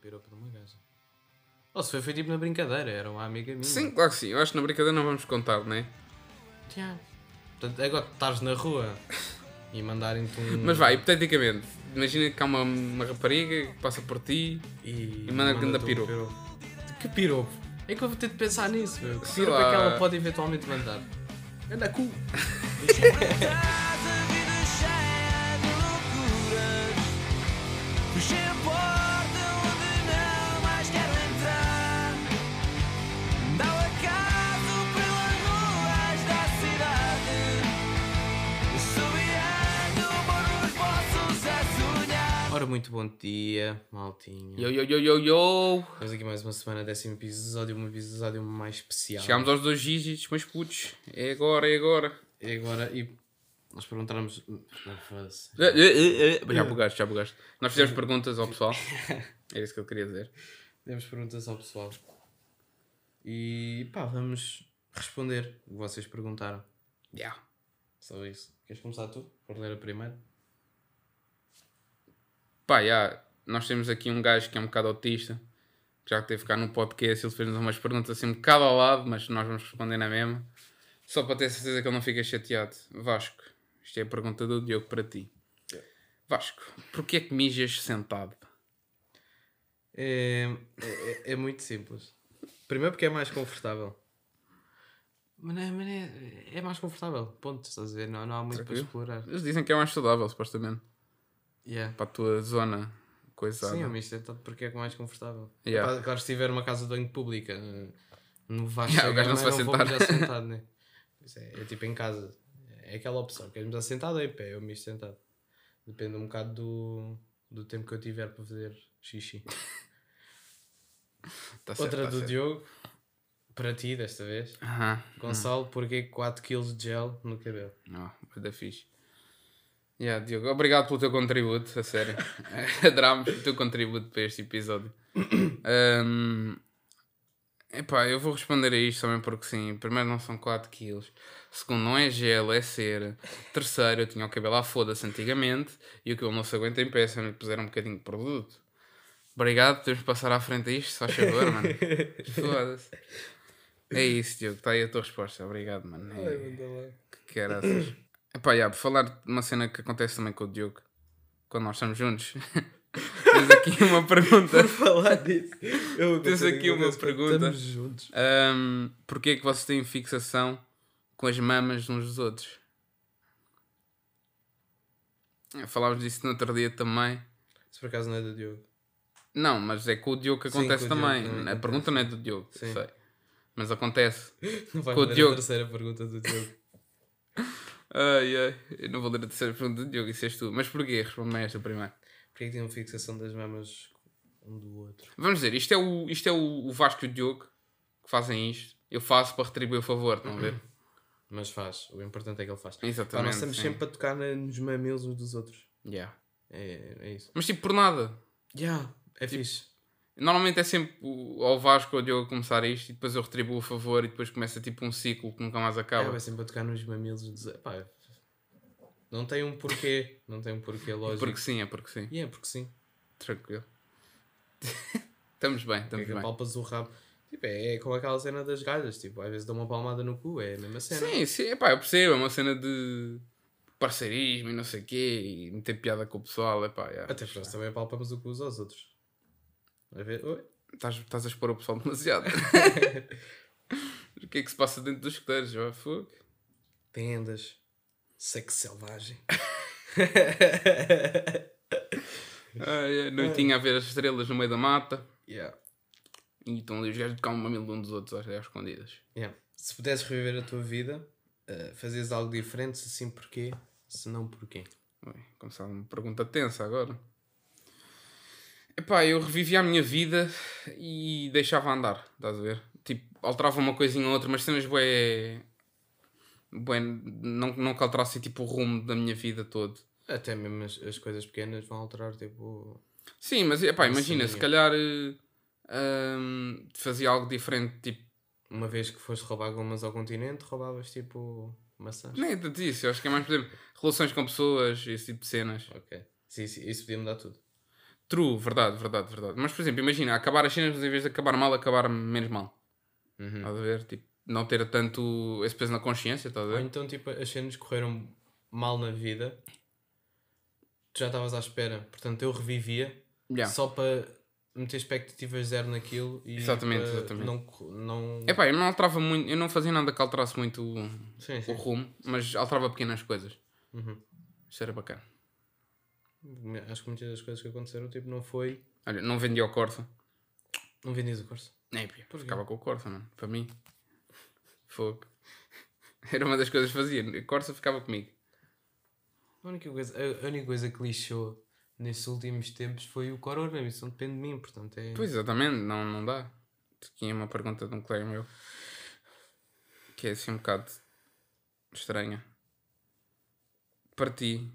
piropo de uma gaja. Ou se foi, foi tipo na brincadeira, era uma amiga minha. Sim, claro que sim. Eu acho que na brincadeira não vamos contar, não é? Yeah. Portanto, agora estás na rua e mandarem-te um. Mas vai, hipoteticamente, imagina que há uma, uma rapariga que passa por ti E, E manda-te um piropo. Que piropo? É que eu vou ter de pensar nisso, meu. Que piropo é que ela pode eventualmente mandar? Anda cu. Ora, muito bom dia, maltinha. Yo, yo, yo, yo, yo! Estamos aqui mais uma semana, décimo episódio, um episódio mais especial. Chegámos aos dois dígitos, mas putos, é agora, é agora. E agora, e nós perguntarmos. Foda-se. Eh, eh, eh, Já bugaste, já bugaste. Nós fizemos perguntas ao pessoal. Era isso que eu queria dizer. Temos perguntas ao pessoal. E pá, vamos responder o que vocês perguntaram. Yeah. Só isso. Queres começar tu? Por ler a primeira? Pá, nós temos aqui um gajo que é um bocado autista, que já teve cá no podcast, ele fez-nos umas perguntas assim um bocado ao lado, mas nós vamos responder na mesma. Só para ter certeza que ele não fica chateado. Vasco, isto é a pergunta do Diogo para ti. Vasco, porquê é que mijas sentado? É, é, é muito simples. Primeiro porque é mais confortável. Mas, é, mas é, é mais confortável. Ponto, estás a ver? Não, não há muito Tranquilo. para explorar. Eles dizem que é mais saudável, supostamente, Yeah. para a tua zona coisada. Sim, eu me isto porque é mais confortável. Yeah. Epá, Claro, se tiver uma casa de banho pública, eh, não vais Yeah, o gajo não se vai vou sentar. mijar sentado, né? É, é tipo em casa. É aquela opção. Queres mijar sentado ou em pé? Eu mijo sentado. Depende um bocado do, do tempo que eu tiver para fazer xixi. Tá certo, Outra tá do certo. Diogo, para ti desta vez. Aham. Gonçalo, porquê 4kg de gel no cabelo? Não, vai da fixe. Yeah, Diogo, obrigado pelo teu contributo, a sério. Adorámos o teu contributo para este episódio. um, epá, eu vou responder a isto também porque sim. Primeiro, não são 4 quilos. Segundo, não é gel, é cera. Terceiro, eu tinha o cabelo à foda-se antigamente e o cabelo não se aguenta em pé se eu não lhe puser um bocadinho de produto. Obrigado, temos de passar à frente a isto, faz favor, mano. Foda-se. É isso, Diogo, está aí a tua resposta. Obrigado, mano. É... Que caraças. Epá, já, por falar de uma cena que acontece também com o Diogo, quando nós estamos juntos. Tens aqui uma pergunta. falar disso. Eu Tens aqui uma pergunta. Estamos juntos. Um, Porquê é que vocês têm fixação com as mamas uns dos outros? Falámos disso no outro dia também. Se por acaso não é do Diogo. Não, mas é com o Diogo que Sim, acontece com o Diogo também. também a pergunta não é do Diogo, Sim. sei. Mas acontece. Não vai Com o Diogo. a terceira pergunta do Diogo. Ai, ai. Eu não vou ler a terceira pergunta do Diogo, isso és tu. Mas porquê? Responde-me a esta primeiro. Porquê que tinham fixação das mamas um do outro? Vamos dizer, isto é o, isto é o, o Vasco e o Diogo que fazem isto. Eu faço para retribuir o favor, estão a ver? Mas faz. O importante é que ele faz. Pá, Exatamente. nós estamos sim. sempre a tocar na- nos mamilos uns dos outros. Yeah. É, é isso. Mas tipo, por nada. Yeah, é fixe. Normalmente é sempre ao Vasco ou Diogo começar isto e depois eu retribuo o favor e depois começa tipo um ciclo que nunca mais É, acaba. vai sempre a tocar nos mamilos dos outros. Pá, não tem um porquê. Não tem um porquê lógico. porque sim, é porque sim. E é porque sim. Tranquilo. estamos bem, é estamos que bem. apalpas o rabo. Tipo, é, é como aquela cena das galhas. Tipo, às vezes dá uma palmada no cu. É a mesma cena. Sim, sim, epá, eu percebo, é uma cena de parceirismo e não sei o quê e meter piada com o pessoal, epá, yeah. Até porque nós também apalpamos o cu aos outros. A ver? Oi? Estás, estás a expor o pessoal demasiado. o que é que se passa dentro dos escuteiros? ó, fogo? Tendas. Sexo selvagem. Ai, ai, noitinha a ver as estrelas no meio da mata Yeah. e estão ali os gajos de um mamilo um dos outros às escondidas. Yeah. Se pudesses reviver a tua vida, uh, fazias algo diferente, se sim porquê, se não porquê. Ui, começar uma pergunta tensa agora. Epá, eu revivia a minha vida e deixava andar, estás a ver? Tipo, alterava uma coisinha ou outra, mas cenas bué... bué não, não que alterasse tipo o rumo da minha vida todo. Até mesmo as, as coisas pequenas vão alterar, tipo... Sim, mas epá, imagina, se calhar ahm, fazia algo diferente, tipo, Uma vez que foste roubar gomas ao continente, roubavas, tipo, maçãs. nem tanto isso, eu acho que é mais, por exemplo, relações com pessoas, esse tipo de cenas. Ok. Sim, sim, isso podia mudar tudo. True, verdade, verdade, verdade. Mas, por exemplo, imagina, acabar as cenas, mas em vez de acabar mal, acabar menos mal. Uhum. Estás a ver? Tipo, não ter tanto esse peso na consciência, estás a Ou ver? então, tipo, as cenas correram mal na vida, tu já estavas à espera, portanto eu revivia Yeah. só para meter expectativas zero naquilo e Exatamente, exatamente. não. não... Epá, eu não alterava muito, eu não fazia nada que alterasse muito o, Sim, o sim. rumo, mas alterava pequenas coisas. Uhum. Isso era bacana. Acho que muitas das coisas que aconteceram, tipo, não foi. Olha, não vendia o Corsa. Não vendias o curso. É, pia, ficava com o Corsa, mano. Para mim. Fogo. Era uma das coisas que fazia. O Corsa ficava comigo. A única coisa, a, única coisa que lixou nesses últimos tempos foi o corona, isso não depende de mim, portanto é. Pois, exatamente, não, não dá. Tinha uma pergunta de um colega meu que é assim um bocado estranha. Para ti,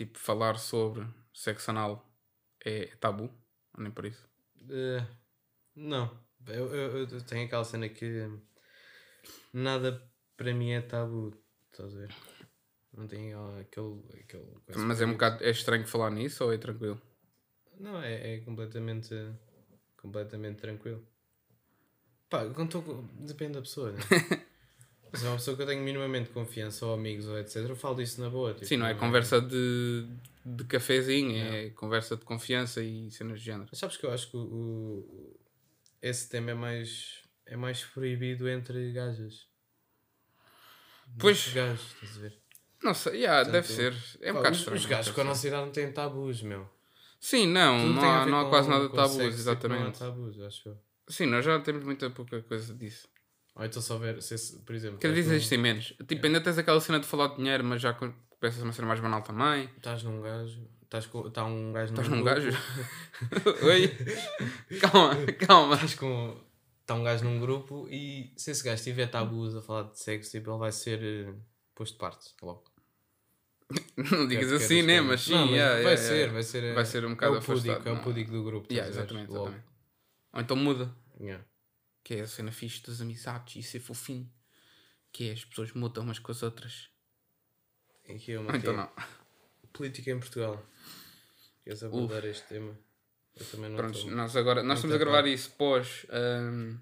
tipo, falar sobre sexo anal é tabu? Nem por isso? Eh, não, eu, eu, eu tenho aquela cena que nada para mim é tabu, estás a ver? Não tem aquele. aquele Mas é um bocado é estranho falar nisso ou é tranquilo? Não, é, é completamente. completamente tranquilo. Pá, depende da pessoa, né? Se é uma pessoa que eu tenho minimamente confiança, ou amigos, ou etc., eu falo disso na boa. tipo, Sim, não é conversa de, de cafezinho, é conversa de confiança e cenas de género. Mas sabes que eu acho que o, o- esse tema é mais, é mais proibido entre gajas. Pois. Entre Gajos, estás a ver? Não sei, yeah, deve Portanto, ser. É um bocado estranho. os gajos deve com a nossa idade não têm tabus, meu. Sim, não, Tudo não há, não há quase nada de tabus, sexo, tipo, exatamente. Não há tabus, acho eu. Sim, nós já temos muita pouca coisa disso. Ou então se houver, se, por exemplo, Cada vez estás num- existem menos. Tipo, ainda tens aquela cena de falar de dinheiro, mas já co- começa a ser mais banal também. Estás num gajo, estás com, está um gajo Estás num gajo? Oi? Calma, calma. Estás com. Está um gajo num grupo e se esse gajo tiver tabus a falar de sexo, tipo, ele vai ser eh, posto de parte logo. Não digas assim, né? Mas sim, Não, mas yeah, vai, yeah, ser, yeah. vai ser. eh, Vai ser um bocado é o púdico, afastado, É o não. púdico do grupo. Yeah, ver? exatamente, exatamente. Ou então muda. Yeah. Que é a cena fixe das amizades e ser fofinho. Que é as pessoas mudam umas com as outras. Aqui é uma Ou então não. Política em Portugal. Queres abordar este tema? Eu também não Pronto, nós agora nós estamos a gravar isso pós hum,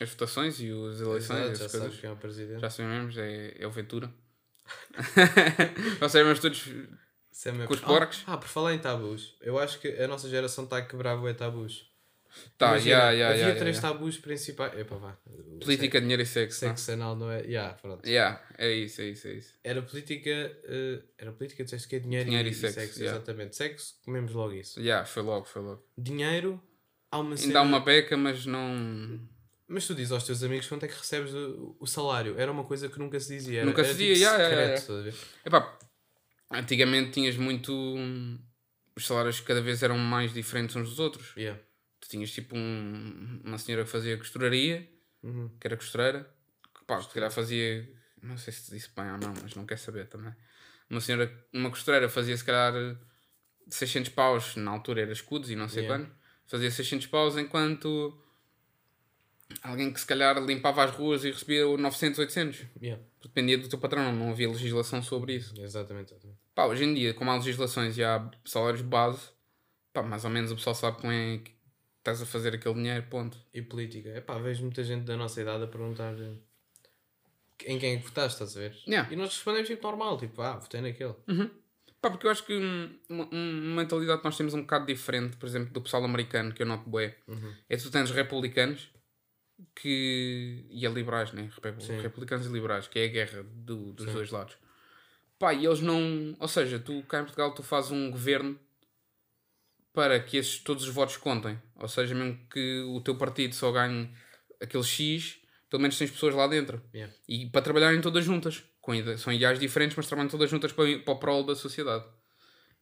as votações e as eleições, Exato, já sabes quem é o presidente. Já sabemos, é, é o Ventura. Nós sabemos todos. Sam é- com os Ah, porcos. Ah, por falar em tabus, eu acho que a nossa geração está a quebrar bué tabus. Tá, Imagina, yeah, yeah, havia yeah, três yeah. tabus principais. Epá, vá. Política, dinheiro e sexo. Sexo, não? sexo anal não é. Yeah, pronto. Yeah, é isso, é isso, é isso. Era política. eh, era política, disseste que é dinheiro, Dinheiro e, e sexo, yeah. Exatamente. Sexo, comemos logo isso. Yeah, foi logo, foi logo. Dinheiro, há uma Ainda cena. há uma beca, mas não. Mas tu dizes aos teus amigos quanto é que recebes o, o salário. Era uma coisa que nunca se dizia. Era, Nunca se dizia, tipo yeah, secreto, yeah, estás a ver? Epá, antigamente tinhas muito. Os salários cada vez eram mais diferentes uns dos outros. Yeah. Tu tinhas tipo um- uma senhora que fazia costuraria, Uhum. que era costureira, que pá, se calhar fazia. Não sei se disse bem ou não, mas não quer saber também. Uma senhora, uma costureira fazia se calhar 600 paus, na altura era escudos e não sei Yeah. quando, fazia 600 paus enquanto alguém que se calhar limpava as ruas e recebia o 900, 800. Yeah. Dependia do teu patrão, não havia legislação sobre isso. Exatamente, exatamente. Pá, hoje em dia, como há legislações e há salários de base, pá, mais ou menos o pessoal sabe como é estás a fazer aquele dinheiro, ponto. E política. Epá, vejo muita gente da nossa idade a perguntar eh, em quem é que votaste, estás a ver? Yeah. E nós respondemos tipo normal, tipo, ah, votei naquele. Pá, porque eu acho que uma, uma mentalidade que nós temos um bocado diferente, por exemplo, do pessoal americano, que eu noto bué, é que tu tens republicanos que... e é liberais, né? Sim. Republicanos e liberais, que é a guerra do- dos dois lados. Pá, e eles não... Ou seja, tu cá em Portugal tu fazes um governo para que esses, todos os votos contem. Ou seja, mesmo que o teu partido só ganhe aquele X, pelo menos tens pessoas lá dentro. Yeah. E para trabalharem todas juntas. Com são ideais diferentes, mas trabalham todas juntas para, para o prol da sociedade.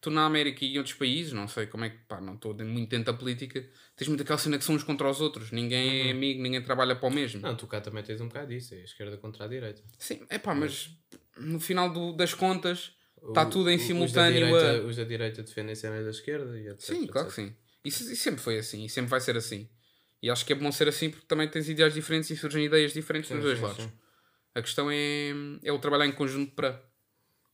Tu na América e em outros países, não sei como é que, pá, não estou muito dentro da política, tens muito aquela cena que são uns contra os outros. Ninguém é amigo, ninguém trabalha para o mesmo. Não, tu cá também tens um bocado disso, é a esquerda contra a direita. Sim, é pá, mas no final do- das contas está tudo em o- simultâneo Os da, a... direita, os da direita defendem cenas da esquerda e etc. Sim, claro que sim. Isso, isso sempre foi assim, e sempre vai ser assim. E acho que é bom ser assim porque também tens ideais diferentes e surgem ideias diferentes Sim, dos dois sim, lados. sim. A questão é, é o trabalhar em conjunto para.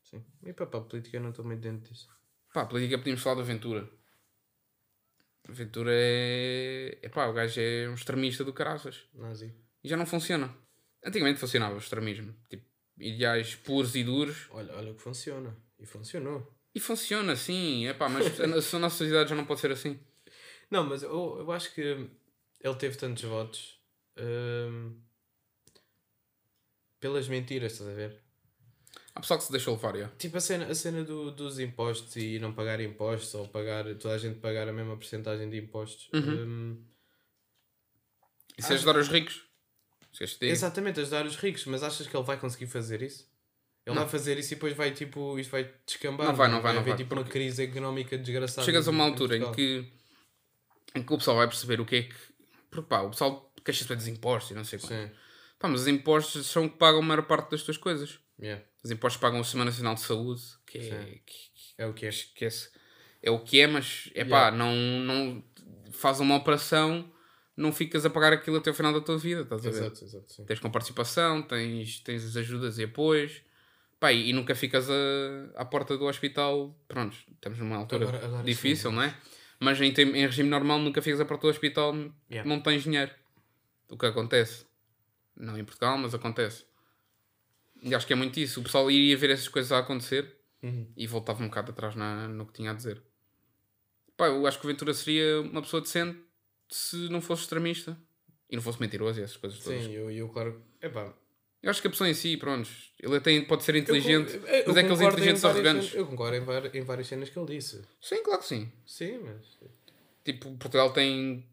Sim. E para, a política eu não estou muito dentro disso. Pá, a política podíamos falar de aventura. Ventura é. é pá, o gajo é um extremista do caraças. Nazi. E já não funciona. Antigamente funcionava o extremismo. Tipo, ideais puros e duros. Olha, olha que funciona. E funcionou. E funciona, sim. É pá, mas a nossa sociedade já não pode ser assim. Não, mas eu, eu acho que ele teve tantos votos hum, pelas mentiras, estás a ver? Há pessoal que se deixou levar, já. Tipo a cena, a cena do, dos impostos e não pagar impostos ou pagar toda a gente pagar a mesma porcentagem de impostos. hum, Isso é ajudar os ricos. Exatamente, ajudar os ricos, mas achas que ele vai conseguir fazer isso? Ele vai fazer isso e depois vai tipo, isto vai descambar. Não vai, não vai, não haver vai, tipo uma crise económica desgraçada. Chegas a uma em altura em Portugal. que, em que o pessoal vai perceber o que é que. Porque pá, o pessoal queixa-se dos impostos e não sei. Sim, Pá, mas os impostos são que pagam a maior parte das tuas coisas. yeah. Os impostos pagam o Sistema Nacional de Saúde, que é, que, que- é o que é. que é, é o que é, mas é pá, Yeah. não, não faz uma operação, não ficas a pagar aquilo até o final da tua vida, estás a ver? Exato, exato. Sim. Tens com participação, tens, tens as ajudas e apoios, pá, e, e nunca ficas a, à porta do hospital. Pronto, estamos numa altura Agora- agora difícil, sim. não é? Mas em, em regime normal nunca ficas à porta do hospital, Yeah. não tens dinheiro. O que acontece? Não em Portugal, mas acontece. E acho que é muito isso. O pessoal iria ver essas coisas a acontecer Uhum. e voltava um bocado atrás na, no que tinha a dizer. Pá, eu acho que o Ventura seria uma pessoa decente se não fosse extremista e não fosse mentiroso e essas coisas todas. Sim, eu, eu claro. Epá, Eu acho que a pessoa em si, pronto, ele até pode ser inteligente, Eu con- eu mas é aqueles inteligentes arrogantes. cenas- Eu concordo em, var- em várias cenas que ele disse. Sim, claro que sim. Sim, mas. Tipo, Portugal tem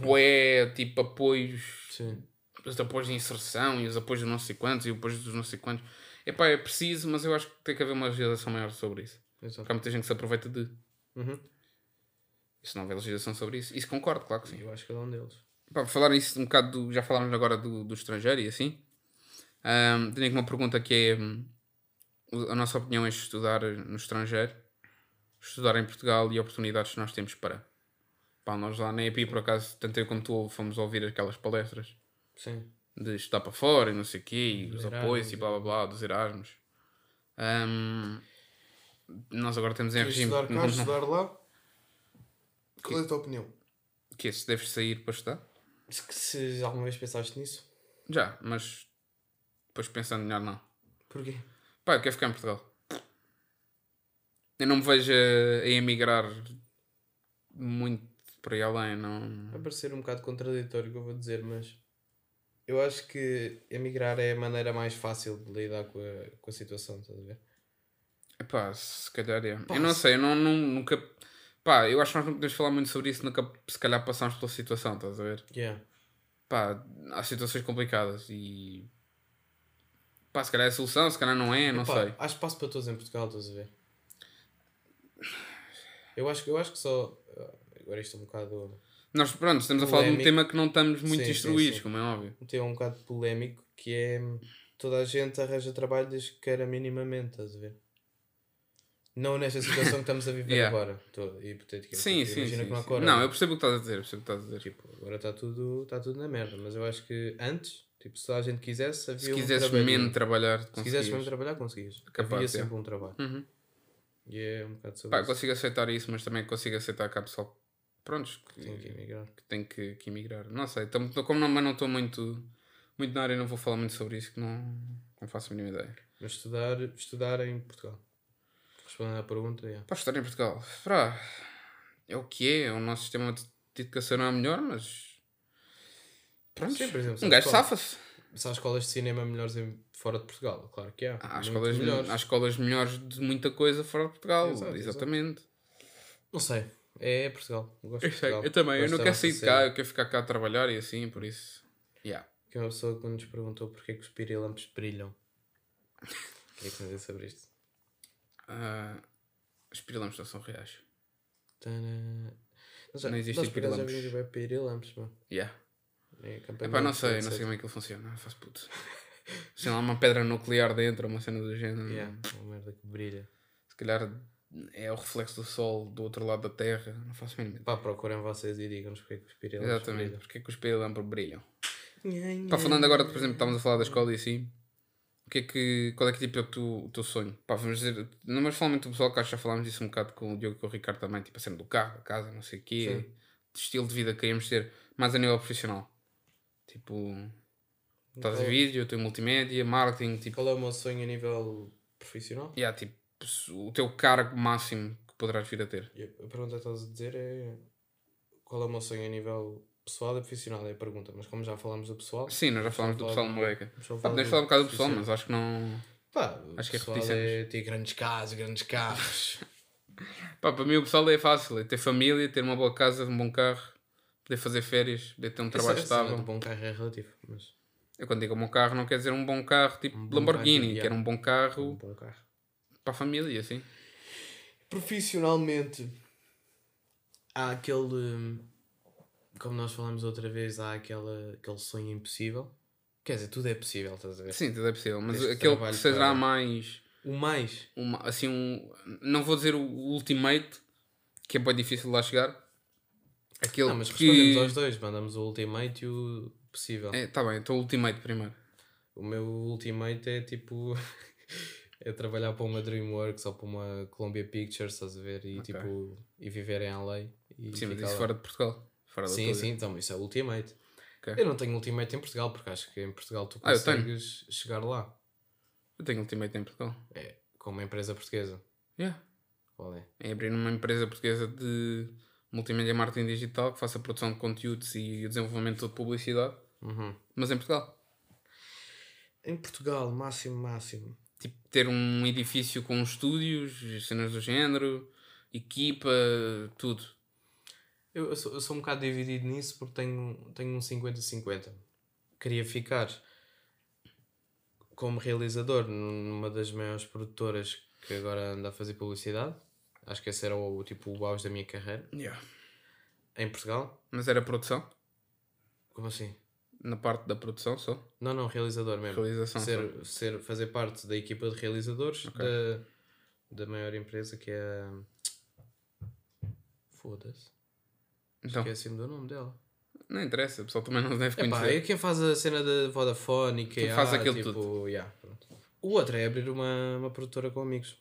bué, tipo, apoios, Sim. os apoios de inserção e os apoios de não sei quantos e os apoios dos não sei quantos. Epá, é preciso, mas eu acho que tem que haver uma legislação maior sobre isso. Exato. Porque há muita gente que se aproveita de. Uhum. E se não houver legislação sobre isso, isso concordo, claro que sim. Eu acho que é um deles. Pá, falar isso um bocado, do- já falámos agora do, do estrangeiro e assim. Ahm, tenho aqui uma pergunta que é hum, a nossa opinião é estudar no estrangeiro, estudar em Portugal e oportunidades que nós temos para. Pá, nós lá na EPI, por acaso, tanto eu como tu fomos ouvir aquelas palestras Sim. de estudar para fora e não sei o quê, e os Erasmus apoios e blá blá blá, dos Erasmus. Ahm, nós agora temos em Queres regime. estudar cá, não- estudar lá? Qual é a tua opinião? que é, se deves sair para estudar? Se, se alguma vez pensaste nisso? Já, mas depois pensando melhor, não. Porquê? Pá, eu quero ficar em Portugal. Eu não me vejo a, a emigrar muito por aí além, não. Vai parecer um bocado contraditório o que eu vou dizer, mas eu acho que emigrar é a maneira mais fácil de lidar com a, com a situação, estás a ver? Epá, se calhar é. Pá, eu não se- sei, eu não, não- nunca. Pá, eu acho que nós não podemos falar muito sobre isso, nunca se calhar passamos pela situação, estás a ver? Yeah. Pá, há situações complicadas e. Pá, se calhar é a solução, se calhar não é, não Pá, sei. Há espaço para todos em Portugal, estás a ver? Eu acho, que- eu acho que só. Agora isto é um bocado. Nós, pronto, estamos a falar de um tema que não estamos muito Sim, instruídos, sim. como é óbvio. Um tema um bocado polémico que é. Toda a gente arranja trabalho desde que queira minimamente, estás a ver? Não nesta situação que estamos a viver Yeah. agora. Tô, hipoteticamente. Sim, sim, Imagina sim. não. Não, eu percebo o que estás a dizer, percebo o que estás a dizer. Tipo, agora está tudo, tá tudo na merda. Mas eu acho que antes, tipo, se a gente quisesse, havia Se um quisesses trabalhinho. mesmo trabalhar, Se quisesses conseguias. mesmo trabalhar, conseguias. Capaz, havia é. sempre um trabalho. Uhum. E é um bocado sobre Pá, isso. consigo aceitar isso, mas também consigo aceitar que há pessoal prontos que, Tem que emigrar. que tem que, que emigrar. Não sei, tam- como não, mas não estou muito, muito na área, não vou falar muito sobre isso, que não, não faço a mínima ideia. Mas estudar, estudar em Portugal. Respondendo à pergunta, é. Para estar em Portugal, pá, é o que é, o nosso sistema de de educação não é melhor, mas. Pronto, Sim, por exemplo, um gajo safa-se. Se há escolas de cinema melhores fora de Portugal, claro que há. Há escolas, melhores. há escolas melhores de muita coisa fora de Portugal, Exato, exatamente. Não sei. É Portugal. Eu gosto Eu, Portugal. eu também, eu Gosto não da quero sair de cena. cá, eu quero ficar cá a trabalhar e assim, por isso. Yeah. Que é uma pessoa que nos perguntou porque é que os pirilampos brilham. O que é que me sobre isto? Ah, os pirilampos não são reais. Tana... Não, Não existem acaso já pirilampos. vimos bem pirilampos, mano. Yeah. É, Epá, acampamento, não sei, não sei como é que ele funciona, faço puto. Se lá uma pedra nuclear dentro, uma cena do género. Yeah, uma merda que brilha. Se calhar é o reflexo do sol do outro lado da Terra, não faço ideia. Pá, procurem vocês e digam-nos porque é que os pirilampos Exatamente, brilham. porque é que os pirilampos brilham? Pá, falando agora, por exemplo, estávamos a falar da escola e assim. que é que, qual é que tipo, é o teu, o teu sonho? Pá, vamos dizer, não, mas falando do pessoal que acho que já falámos disso um bocado com o Diogo e com o Ricardo também, tipo a cena do carro, a casa, não sei o quê, Sim. de estilo de vida que queríamos ter, mais a nível profissional. Tipo, estás a vídeo, teu multimédia, marketing, tipo, Qual é o meu sonho a nível profissional? yeah, tipo, o teu cargo máximo que poderás vir a ter. A pergunta que estás a dizer é qual é o meu sonho a nível pessoal e profissional? É a pergunta, mas como já falamos do pessoal, Sim, nós já falámos do pessoal no Pá, falar podemos do falar um bocado do pessoal, mas acho que não. pá, Acho que é repetições. é ter grandes casas, grandes carros. Pá, para mim o pessoal é fácil, é ter família, ter uma boa casa, um bom carro, poder fazer férias, poder ter um trabalho Essa- cena estável. do bom carro é relativo, mas Eu quando digo um bom carro não quer dizer um bom carro tipo Um bom Lamborghini, quer um bom um carro bom carro. para a família, assim. Profissionalmente, há aquele. hum, Como nós falamos outra vez, há aquela, aquele sonho impossível. Quer dizer, tudo é possível, estás a ver? Sim, tudo é possível, mas Desde que aquele que será para- mais, O mais. uma, assim, um, não vou dizer o ultimate, que é bem difícil de lá chegar. Aquele Não, mas que... respondemos aos dois, mandamos o ultimate e o possível. É, tá bem, então o ultimate primeiro. O meu ultimate é tipo. é trabalhar para uma Dreamworks ou para uma Columbia Pictures, estás a ver? E Ok. tipo. E viver em LA. E Sim, mas isso lá. fora de Portugal. Fora Sim, sim, então isso é ultimate. Ok. Eu não tenho ultimate em Portugal, porque acho que em Portugal tu Ah, consegues chegar lá. Eu tenho ultimate em Portugal. É, com uma empresa portuguesa. Yeah. Qual é? É abrir uma empresa portuguesa de multimédia marketing digital que faça produção de conteúdos e o desenvolvimento de publicidade, Uhum. mas em Portugal. Em Portugal, máximo, máximo. Tipo, ter um edifício com estúdios, cenas do género, equipa, tudo. Eu, eu sou, eu sou um bocado dividido nisso porque tenho, tenho um 50-50. Queria ficar como realizador numa das maiores produtoras que agora anda a fazer publicidade. Acho que esse era o, tipo, o auge da minha carreira. Em Portugal. Mas era produção, Como assim? na parte da produção só. Não, não, realizador mesmo. Realização ser, ser, fazer parte da equipa de realizadores da, da maior empresa que é. Foda-se. Então, Esqueci-me do nome dela. não interessa, o pessoal também não deve Epá, conhecer. é quem faz a cena da Vodafone e que Quem faz aquilo tipo, yeah, pronto. O outro é abrir uma, uma produtora com amigos.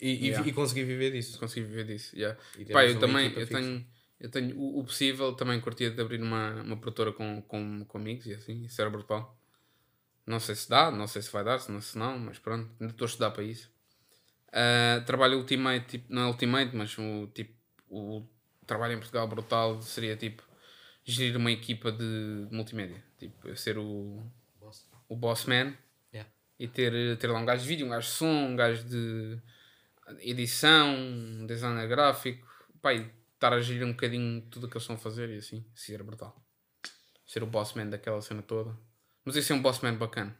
E, e- Yeah. e conseguir viver disso. Consegui viver disso. yeah. E Pá, eu também eu fixa. tenho, eu tenho o, o possível, também curtia de abrir uma, uma produtora com, com, com amigos e assim, isso era brutal. Não sei se dá, não sei se vai dar, se não, se não mas pronto, ainda estou a estudar para isso. Ah, trabalho Ultimate, tipo, não é Ultimate, mas o, tipo, o trabalho em Portugal brutal seria tipo gerir uma equipa de multimédia. Tipo, ser o, o boss man Yeah. e ter, ter lá um gajo de vídeo, um gajo de som, um gajo de edição, um designer gráfico, pá, e estar a gerir um bocadinho tudo o que eles estão a fazer e assim, isso era brutal. Ser o boss man daquela cena toda. Mas isso é um boss man bacana.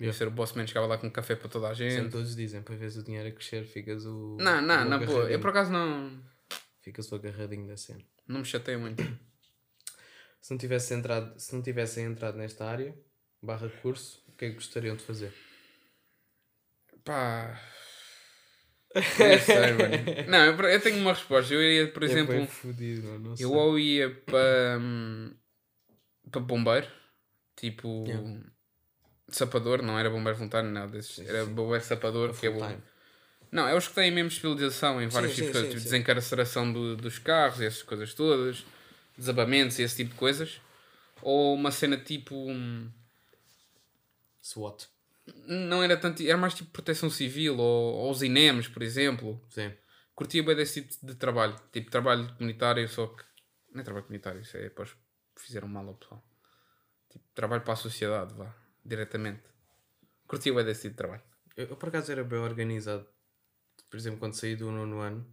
Ia Yeah. ser o boss man que chegava lá com café para toda a Sempre gente. todos dizem, para veres o dinheiro a crescer, ficas o. Não, não, o na boa. Eu por acaso não, Ficas o agarradinho da cena. não me chateio muito. Se não, tivesse entrado, se não tivessem entrado nesta área, barra curso, o que é que gostariam de fazer? Pá. Não sei, mano. Não, eu, eu tenho uma resposta. Eu iria, por exemplo. É não sei. Eu ou ia para hum, para bombeiro, tipo Yeah. sapador, não era bombeiro voluntário, não, desses, era bombeiro sapador, que é Full-time. não, é os que têm mesmo especialização em vários Sim, tipos de coisas, tipo desencarceração do- dos carros, essas coisas todas, desabamentos e esse tipo de coisas, ou uma cena tipo, hum, SWAT. Não era tanto, era mais tipo proteção civil, ou, ou os INEMs, por exemplo, Sim. curtia bem desse tipo de trabalho. Tipo, trabalho comunitário, só que. Não é trabalho comunitário, isso é para os que fizeram mal ao pessoal. Tipo, trabalho para a sociedade, vá, diretamente. Curtia bem desse tipo de trabalho. Eu, eu, por acaso era bem organizado. Por exemplo, quando saí do nono ano,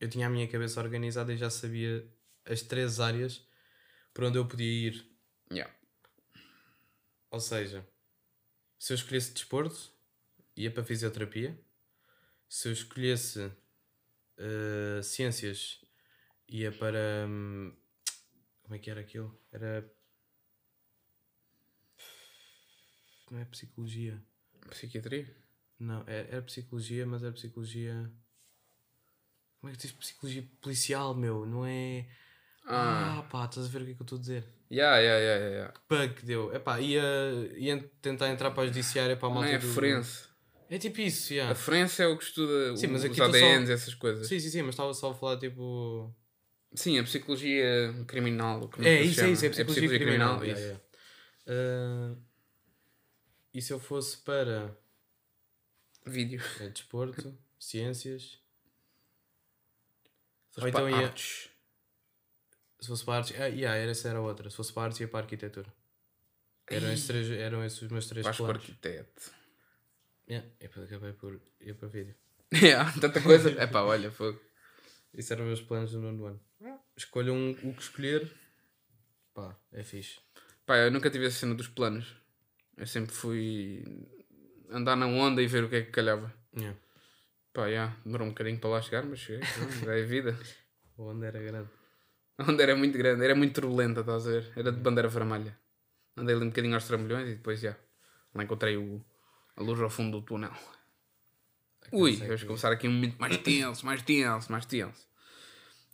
eu tinha a minha cabeça organizada e já sabia as três áreas por onde eu podia ir. Yeah. Ou seja, se eu escolhesse desporto, ia para fisioterapia. Se eu escolhesse eh, ciências, ia para. hum, como é que era aquilo? Era. Não é psicologia. Psiquiatria? Não, é- era psicologia, mas era psicologia. Como é que diz psicologia policial, meu? Não é. Ah, Ah, pá, estás a ver o que é que eu estou a dizer? yeah, yeah, yeah, yeah, yeah. Bug que deu. Epá, ia, ia tentar entrar para a judiciária para a Não malta é do- forense. É tipo isso, A yeah. forense é o que estuda Sim, mas os só- ADNs e essas coisas. Sim, sim, sim, mas estava só a falar tipo. Sim, a psicologia criminal. como É se isso, é isso, é psicologia, criminal. isso. yeah, yeah. Ah, e se eu fosse para Vídeo. é, desporto, ciências, Ou então ia- artes. Se fosse para artes, ah, yeah, era, essa era a outra. Se fosse para artes, ia para arquitetura. Eram esses, três, eram esses os meus três Vais para planos. arquiteto. Yeah, e depois acabei por ir para vídeo. Yeah, tanta coisa. É pá, olha, fogo. Isso eram os meus planos do nono ano. Escolha um, o que escolher. Pá, é fixe. Pá, eu nunca tive essa cena dos planos. Eu sempre fui andar na onda e ver o que é que calhava. Yeah. Pá, já, demorou um bocadinho para lá chegar, mas cheguei. É vida. O onda era grande. A onda era muito grande, era muito turbulenta, estás a ver? Era de bandeira vermelha. Andei ali um bocadinho aos trambolhões e depois já. Lá encontrei o, a luz ao fundo do túnel. Ui, vamos começar aqui um momento mais tenso, mais tenso, mais tenso.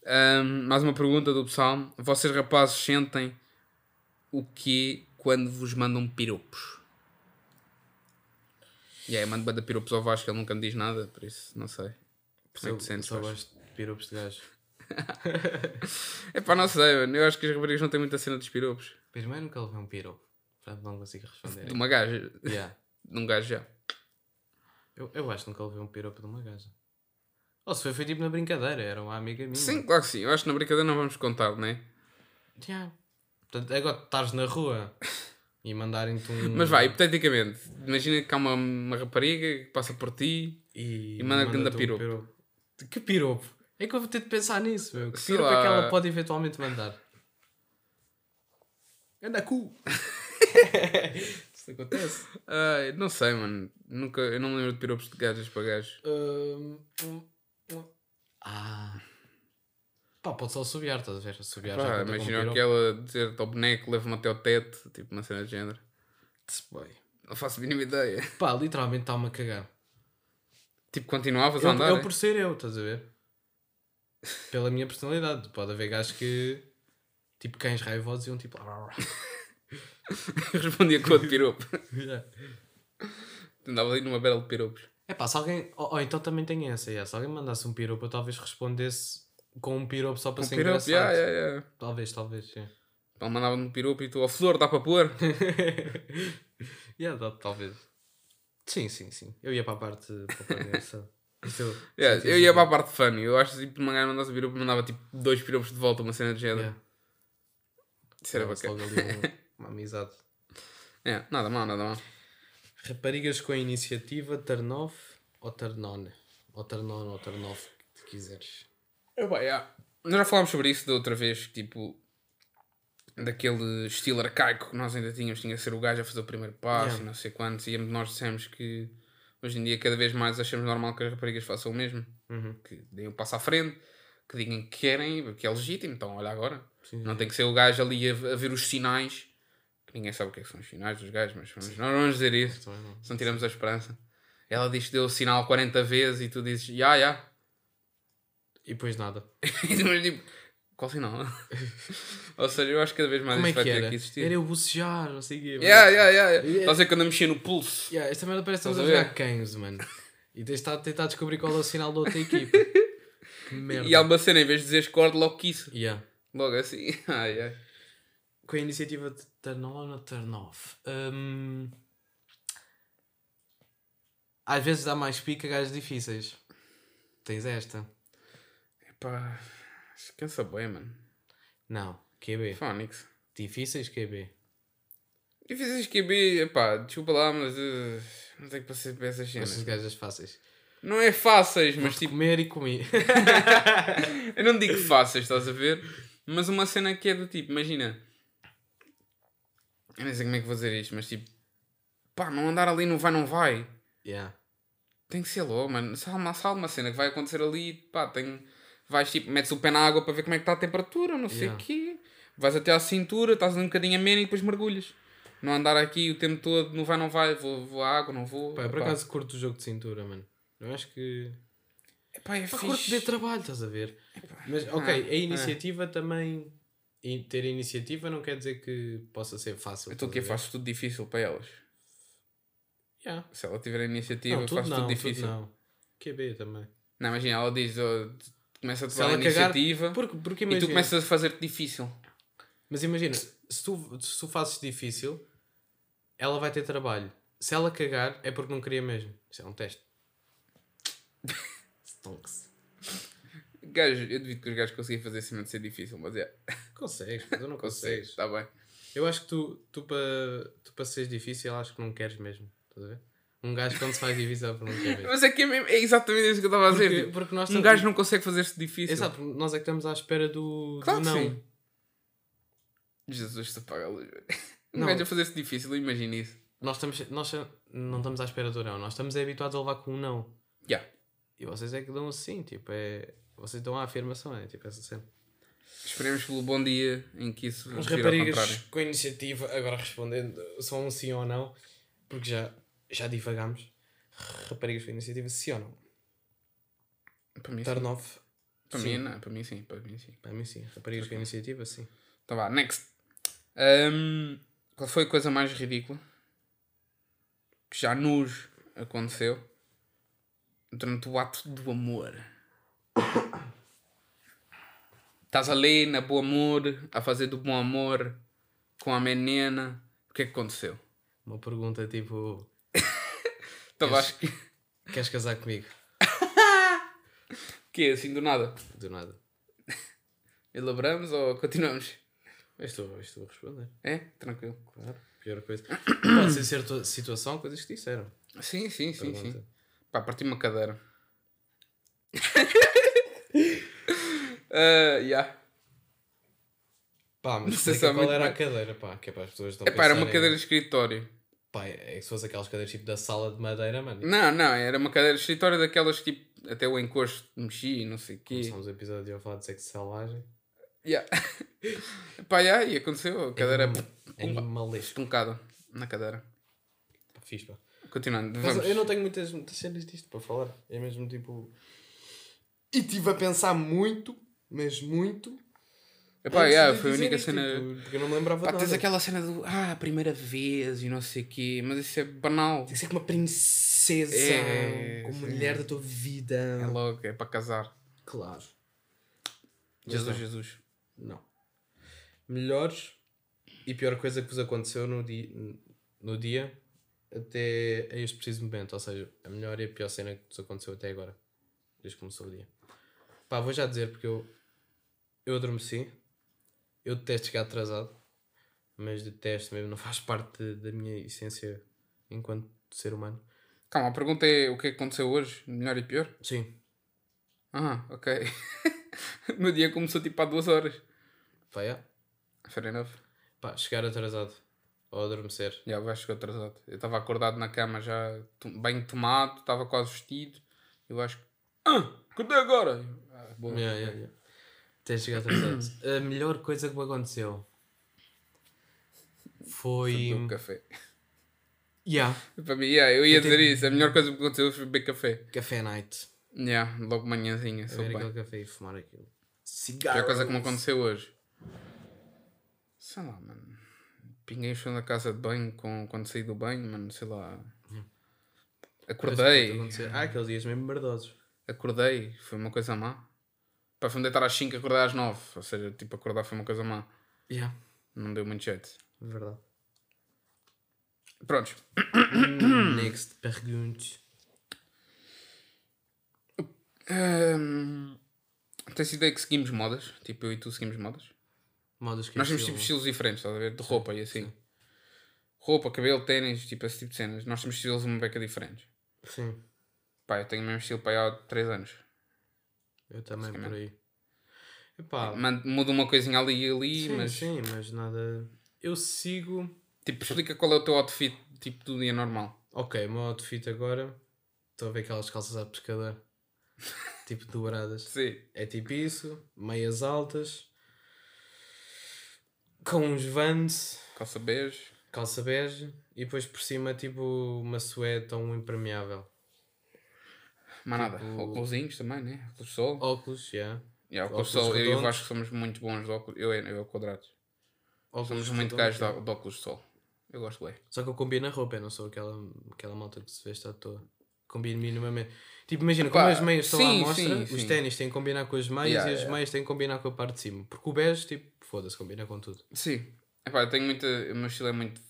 Ahm, mais uma pergunta do pessoal. Vocês rapazes sentem o que quando vos mandam piropos? E aí, mando banda piropos ao Vasco, ele nunca me diz nada, por isso não sei. Como é Eu que te sentes, só gosto de piropos de gajo. É pá, não sei, mano. Eu acho que as raparigas não têm muita cena dos piropos. Primeiro nunca levei um piropo. Portanto não consigo responder. De uma gaja. Yeah. De um gajo já. Eu, eu acho que nunca levei um piropo de uma gaja. Ou se foi, foi tipo na brincadeira, era uma amiga minha. Sim, claro que sim. Eu acho que na brincadeira não vamos contar, não é? Yeah. Portanto, agora estás na rua e mandarem-te um. Mas vai, hipoteticamente, imagina que há uma, uma rapariga que passa por ti. E, e manda-te manda-te ganda piropo. Que piropo? É que eu vou ter de pensar nisso, meu. Que Sei piropo é que lá. ela pode eventualmente mandar? Anda cu! Isso acontece. Não sei, mano. Nunca, eu não me lembro de piropos de gajas para gajos. Hum, hum, hum. Ah. Pá, pode só assobiar, estás a ver? Assobiar já Pá, conta como imagina piropo. dizer ao boneco, leva-me até ao teto, tipo uma cena de género. Boy. Não faço a mínima ideia. Pá, literalmente está-me a cagar. Tipo, continuavas Eu, a andar. eu é? por ser eu, estás a ver? Pela minha personalidade. Pode haver gajos que. Tipo cães raivosos iam tipo. Respondia com outro piropo. Yeah. Andava ali numa bela de piropos. É pá, se alguém. Ou, ou então também tem essa, yeah. se alguém mandasse um piropo, eu talvez respondesse com um piropo só para Um ser piropo, engraçado. yeah, yeah, yeah. Talvez, talvez, sim. Ele mandava-me um piropo e tu, ó flor, dá para pôr? yeah, dá- talvez. Sim, sim, sim. Eu ia para a parte, para a parte engraçada. Yeah, eu ia para a parte funny. Eu acho que tipo, uma gaja mandasse piropo, mandava tipo dois piropos de volta, uma cena de género. Yeah. Isso era bacana. logo ali um- uma amizade. É, nada mal, nada mal. Raparigas com a iniciativa, turn off ou turn on? Ou turn on ou turn off, que quiseres. Eu, bem, yeah. Nós já falámos sobre isso da outra vez, tipo, daquele estilo arcaico que nós ainda tínhamos, tinha que ser o gajo a fazer o primeiro passo Yeah. e não sei quantos, e nós dissemos que hoje em dia cada vez mais achamos normal que as raparigas façam o mesmo, Uhum. que deem um passo à frente, que digam que querem, que é legítimo, então olha agora. Sim, Não tem que ser o gajo ali a, a ver os sinais, que ninguém sabe o que, é que são os sinais dos gajos, mas vamos, nós não vamos dizer isso, não. se não tiramos a esperança. Ela diz que deu o sinal 40 vezes e tu dizes, ya, ya. E depois nada. E mas tipo, qual sinal? Ou seja, eu acho que cada vez mais Como é vai que ter era? que existir. Era eu bucejar, não sei o quê. Yeah, yeah, yeah, yeah. Estás a ver quando eu mexia no pulso? Yeah, esta merda parece que estamos a a jogar cães, mano. E tens de estar a tentar descobrir qual é o sinal da outra equipa. que merda. E há uma cena, em vez de dizeres corte, logo que isso. Yeah. Logo assim. Ai, ai. Com a iniciativa de turn on ou turn off? Hum, Às vezes dá mais pica a gajos difíceis. Tens esta? Epá, esqueça bem, mano. Não. QB. Fónix. Difíceis QB. Difíceis QB, epá, desculpa lá, mas uh, não tenho que passar por essas cenas. Estas gajas fáceis. Não é fáceis, mas tipo, comer e comer. eu não digo fáceis, estás a ver? Mas uma cena que é do tipo, imagina. Eu não sei como é que vou dizer isto, mas tipo, pá, não andar ali no vai, não vai. yeah. Tem que ser logo, mano. Há uma, uma cena que vai acontecer ali, pá, tem. Vais tipo, metes o pé na água para ver como é que está a temperatura, não sei o Yeah. quê. Vais até à cintura, estás um bocadinho a menos e depois mergulhas. Não andar aqui o tempo todo, não vai, não vai, vou, vou à água, não vou. Pá, eu por Epá. acaso curto o jogo de cintura, mano. Eu acho que. Epá, é Pá, fixe. curto de trabalho, estás a ver? Mas, ok, Ah, a iniciativa também. ter iniciativa não quer dizer que possa ser fácil. Então o estás que a ver? faço tudo difícil para elas. Yeah. Se ela tiver a iniciativa, Não, eu tudo faço não, tudo tudo difícil. Não, não. QB também. imagina, ela diz, oh, começa a tomar a cagar, iniciativa porque, porque e imagina, tu começas a fazer difícil. Mas imagina, se tu, se tu fazes difícil, ela vai ter trabalho. Se ela cagar, é porque não queria mesmo. Isso é um teste. Stonks. Gajo, eu duvido que os gajos conseguem fazer acima de ser difícil, mas é. Consegues, mas tu não consegues. Está bem. Eu acho que tu, tu para tu para seres difícil, acho que não queres mesmo. Estás a ver? Um gajo quando se faz difícil é porque não quer. Mas é que é, mesmo- é exatamente isso que eu estava a dizer. Porque, tipo, porque nós um estamos- gajo não consegue fazer-se difícil. Exato, nós é que estamos à espera do, do Claro que não. sim. Jesus, se apaga a luz. Um Não. gajo a fazer-se difícil, imagina isso. Nós, estamos, nós não estamos à espera do não. Nós estamos habituados a levar com um não. Yeah. E vocês é que dão assim, tipo, é... Vocês dão a afirmação, é tipo essa cena. Esperemos pelo bom dia em que isso Os raparigas com iniciativa, agora respondendo só um sim ou não, porque já, já divagamos. Raparigas com iniciativa, sim ou não? Para mim, Turn sim. off. Para sim. mim, não. Para mim, sim. Para mim, sim. Para mim, sim. Raparigas com iniciativa, sim. Então vá, next. Ahm, qual foi a coisa mais ridícula que já nos aconteceu durante o ato do amor? Estás ali na boa amor, a fazer do bom amor com a menina. O que é que aconteceu? Uma pergunta tipo: Então acho que. Queres casar comigo? que é assim do nada? Do nada. Elaboramos ou continuamos? Estou, estou a responder. É? Tranquilo. Claro. Pior coisa. Pode ser certa situação, coisas que disseram. Sim, sim, sim, Pergunta. sim. Pá, parti uma cadeira. Ah, yeah. Pá, mas Não sei há qual era a cadeira, pá, que é para as pessoas não Epá, era uma cadeira de escritório. Pá, é que se fosse aquelas cadeiras tipo da sala de madeira, mano. Não, não, era uma cadeira de escritório daquelas que tipo, até o encosto mexia e não sei o quê. Começámos o episódio a falar de sexo selvagem. Yeah. Pá, yeah, e aconteceu. A cadeira É animalesco. na cadeira. Pá, fixe, pá. Continuando, Mas vamos. eu não tenho muitas, muitas cenas disto para falar. É mesmo tipo. E estive a pensar muito, mas muito. Epá, yeah, foi a única isto, cena. tipo, porque eu não me lembrava Pá, de tens nada. aquela cena do ah, a primeira vez e não sei o quê, mas isso é banal. Tem que ser com uma princesa, É, como sim. mulher da tua vida. É logo, é para casar. Claro. Jesus, não. Jesus. Não. Melhores e pior coisa que vos aconteceu no dia, no dia até a este preciso momento. Ou seja, a melhor e a pior cena que vos aconteceu até agora. Desde que começou o dia. Pá, vou já dizer porque eu, eu adormeci. Eu detesto chegar atrasado. Mas detesto mesmo, não faz parte da minha essência enquanto ser humano. Calma, a pergunta é o que é que aconteceu hoje? Melhor e pior? Sim. Ah, ok. o meu dia começou tipo há duas horas. Pá, yeah. Fair enough. Pá, chegar atrasado. Ou adormecer. Já, o gajo chegou atrasado. Eu estava acordado na cama já, bem tomado, estava quase vestido. E o gajo, ah, acordei agora. Eu, Ah, boa. Yeah, yeah, yeah. Até chegar atrasado. a melhor coisa que me aconteceu foi. Beber um café. Yeah. Para mim, yeah, eu ia Eu dizer tenho- isso. A melhor coisa que me aconteceu foi beber café. Café night. Yeah, logo manhãzinha, Beber bem. aquele café e fumar aquilo. A Cigarro. pior coisa que me aconteceu hoje. Sei lá, mano. Pinguei o chão da casa de banho com, quando saí do banho, mano, sei lá. Acordei. Ah, aqueles dias mesmo merdosos. Acordei, foi uma coisa má. Para fui deitar às 5 acordar às 9. Ou seja, tipo, acordar foi uma coisa má. Yeah. Não deu muito jeito. Verdade. Prontos. Next pergunte. Hum, tens ideia que seguimos modas? Tipo, eu e tu seguimos modas? Modos que Nós temos estilo- tipo estilos diferentes, estás a ver? De roupa e assim. Roupa, cabelo, ténis, tipo esse tipo de cenas. Nós temos estilos uma beca diferentes. Sim. Pá, eu tenho o mesmo estilo para aí há 3 anos. Eu também por aí. Epá, Man- Muda uma coisinha ali e ali, sim, mas. sim, mas nada. Eu sigo. Tipo, explica qual é o teu outfit tipo do dia normal. Ok, o meu outfit agora. Estou a ver aquelas calças a pescador. tipo douradas. Sim. É tipo isso, meias altas, com uns vans, Calça bege. calça bege e depois por cima tipo uma suéte ou um impermeável. Mas nada. Tipo- Óculosinhos também, né? Óculos de sol. Óculos, já. Yeah, o Óculos sol, eu e o redondos. Vasco somos muito bons de óculos. Eu, eu, eu quadrados. Óculos Somos muito gajos de, de óculos de sol. Eu gosto bem. Só que eu combino a roupa, eu não sou aquela, aquela malta que se veste à toa. Combino minimamente. Tipo, imagina, como Pá, as meias estão à sim, mostra, sim, os ténis têm que combinar com as meias Yeah, e as yeah. meias têm que combinar com a parte de cima. Porque o bege, tipo, foda-se, combina com tudo. Sim. Epá, eu tenho muita. O meu estilo é muito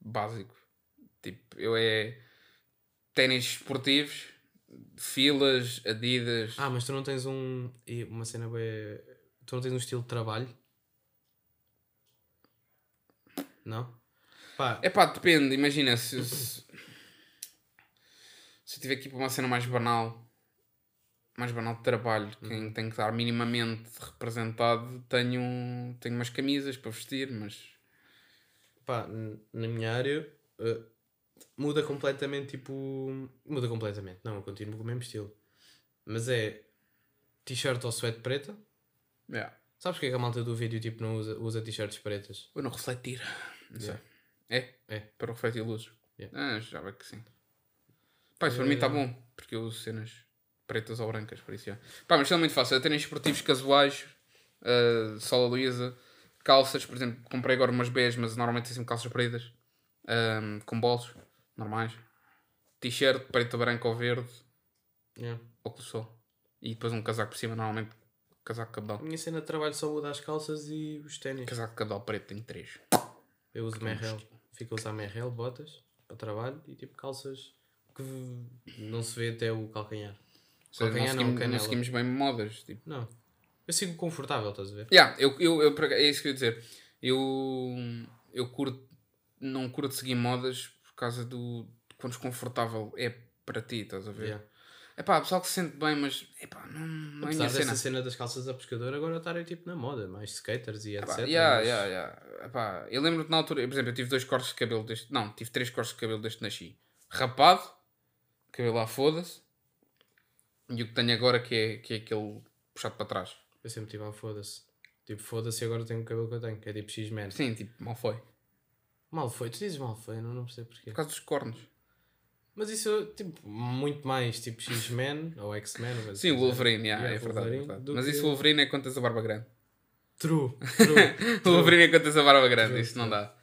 básico. Tipo, eu é ténis esportivos, filas, adidas. Ah, mas tu não tens um. Uma cena bem. Tu não tens um estilo de trabalho? Não? Pá, É pá, depende. Imagina se. Se, se eu tiver aqui para uma cena mais banal, mais banal de trabalho, quem tem que estar minimamente representado, tenho, tenho umas camisas para vestir, mas. pá, na minha área eh, muda completamente, tipo. Muda completamente. Não, eu continuo com o mesmo estilo. Mas é t-shirt ou suéte preta. Yeah. Sabes porque é que a malta do vídeo tipo, não usa, usa t-shirts pretas? Para não refletir. Não sei. Yeah. É? É. Para refletir luzes. Yeah. Ah, já vai que sim. Pá, isso para mim está Eh, bom, porque eu uso cenas pretas ou brancas, por isso. é. Pá, mas isto é muito fácil. É ténis esportivos casuais, uh, sola lisa, calças, por exemplo, comprei agora umas bege, mas normalmente sempre calças pretas, ahm, com bolsos, normais. T-shirt, preto, branco ou verde, Yeah. óculos de sol. E depois um casaco por cima, normalmente casaco A cabedal. minha cena de trabalho só muda as calças e os ténis. Casaco de cabedal preto tem três. Eu uso Merrell. Fico a usar Merrell, botas, para trabalho e tipo calças que não se vê até o calcanhar. Ou seja, não, Calcanhar não, seguimos, não canela. seguimos bem modas, tipo. Não. Eu sigo confortável, estás a ver? Yeah, eu, eu, eu, é isso que eu ia dizer. Eu, eu curto, não curto seguir modas causa do quão desconfortável é para ti, estás a ver? Yeah. É pá, pessoal que se sente bem, mas epá, não, não é Apesar dessa cena. cena. das calças a pescador agora estarem tipo na moda, mais skaters e etc. Epá, yeah, mas- yeah, yeah. Epá, eu lembro-te na altura, por exemplo, eu tive dois cortes de cabelo desde. Não, tive três cortes de cabelo desde que nasci. Rapado, cabelo lá foda-se. E o que tenho agora que é, que é aquele puxado para trás. Eu sempre tive a foda-se. Tipo, foda-se e agora tenho o cabelo que eu tenho, que é tipo X-Men. Sim, tipo, mal foi. Mal foi, tu dizes mal foi, não, não percebo porquê. Por causa dos cornos. Mas isso, tipo, muito mais tipo X-Men ou X-Men. Sim, o assim, Wolverine, yeah, Yeah, é verdade. é verdade. Mas isso o Wolverine é tens a barba grande. True, true. O Wolverine é tens a barba grande, True, isso não dá.